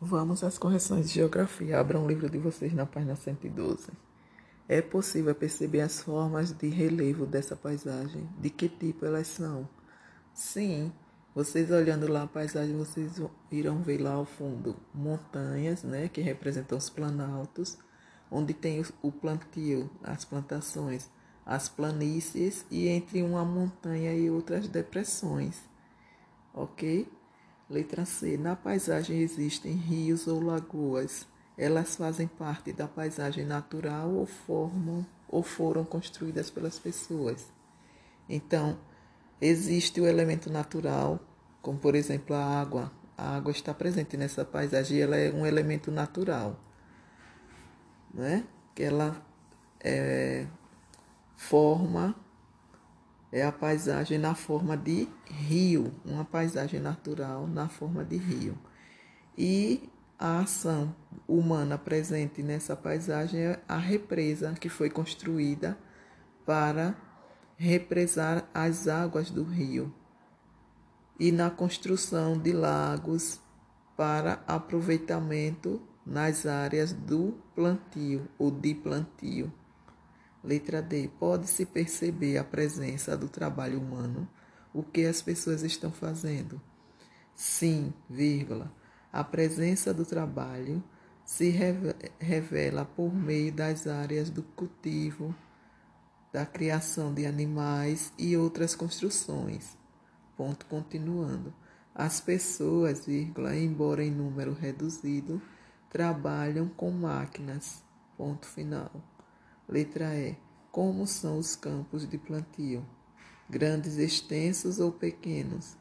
Vamos às correções de geografia. Abra um livro de vocês na página 112. É possível perceber as formas de relevo dessa paisagem? De que tipo elas são? Sim, vocês olhando lá a paisagem, vocês irão ver lá ao fundo montanhas, né, que representam os planaltos, onde tem o plantio, as plantações, as planícies e entre uma montanha e outras depressões. Ok? Letra C. Na paisagem existem rios ou lagoas. Elas fazem parte da paisagem natural ou formam ou foram construídas pelas pessoas. Então, existe o elemento natural, como por exemplo a água. A água está presente nessa paisagem, ela é um elemento natural, né? Que ela é, forma é a paisagem na forma de rio, uma paisagem natural na forma de rio. E a ação humana presente nessa paisagem é a represa que foi construída para represar as águas do rio e na construção de lagos para aproveitamento nas áreas do plantio ou de plantio. Letra D. Pode-se perceber a presença do trabalho humano? O que as pessoas estão fazendo? Sim, vírgula. A presença do trabalho se revela por meio das áreas do cultivo, da criação de animais e outras construções. Ponto continuando. As pessoas, vírgula, embora em número reduzido, trabalham com máquinas. Ponto final. Letra E. Como são os campos de plantio? Grandes, extensos ou pequenos?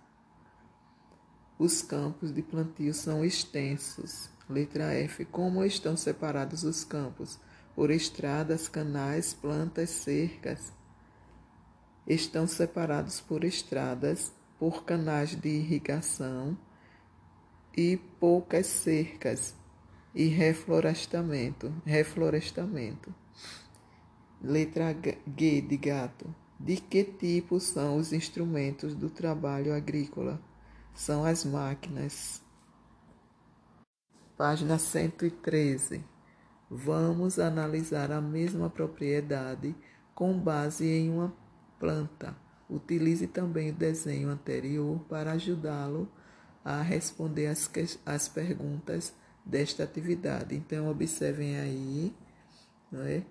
Os campos de plantio são extensos. Letra F. Como estão separados os campos? Por estradas, canais, plantas, cercas. Estão separados por estradas, por canais de irrigação e poucas cercas e reflorestamento. Reflorestamento. Letra G de gato. De que tipo são os instrumentos do trabalho agrícola? São as máquinas. Página 113. Vamos analisar a mesma propriedade com base em uma planta. Utilize também o desenho anterior para ajudá-lo a responder as, as perguntas desta atividade. Então, observem aí, não é?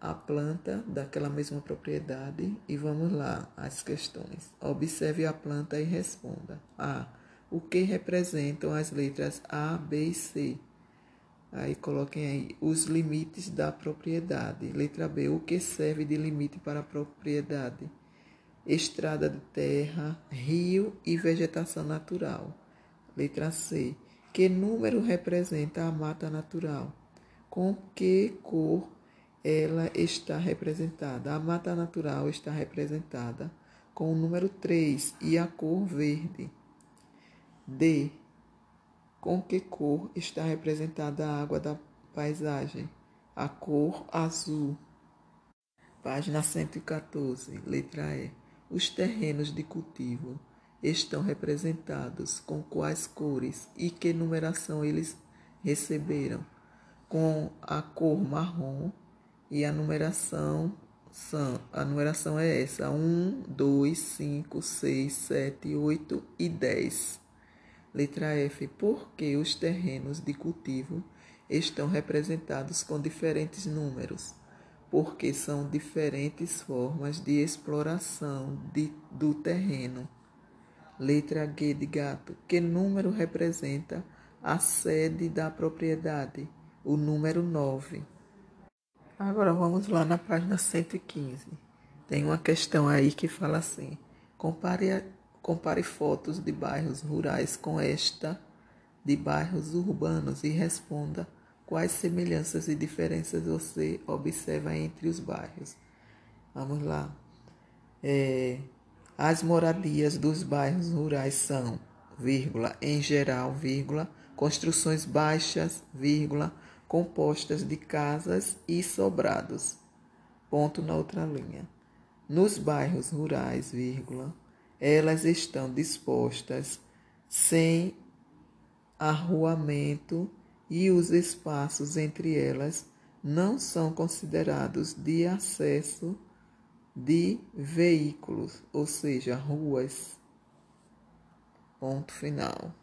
A planta daquela mesma propriedade e vamos lá as questões. Observe a planta e responda. A. O que representam as letras A, B e C? Aí coloquem aí os limites da propriedade. Letra B. O que serve de limite para a propriedade? Estrada de terra, rio e vegetação natural. Letra C. Que número representa a mata natural? Com que cor ela está representada, a mata natural está representada com o número 3 e a cor verde. D. Com que cor está representada a água da paisagem? A cor azul. Página 114, letra E. Os terrenos de cultivo estão representados com quais cores e que numeração eles receberam? Com a cor marrom, e a numeração são, a numeração é essa: 1, 2, 5, 6, 7, 8 e 10. Letra F. Por que os terrenos de cultivo estão representados com diferentes números? Porque são diferentes formas de exploração de, do terreno. Letra G de gato. Que número representa a sede da propriedade? O número 9. Agora vamos lá na página 115. Tem uma questão aí que fala assim: compare, compare fotos de bairros rurais com esta de bairros urbanos e responda quais semelhanças e diferenças você observa entre os bairros. Vamos lá. É, as moradias dos bairros rurais são, vírgula, em geral, vírgula, construções baixas, vírgula, compostas de casas e sobrados. Ponto na outra linha. Nos bairros rurais, vírgula, elas estão dispostas sem arruamento e os espaços entre elas não são considerados de acesso de veículos, ou seja, ruas. Ponto final.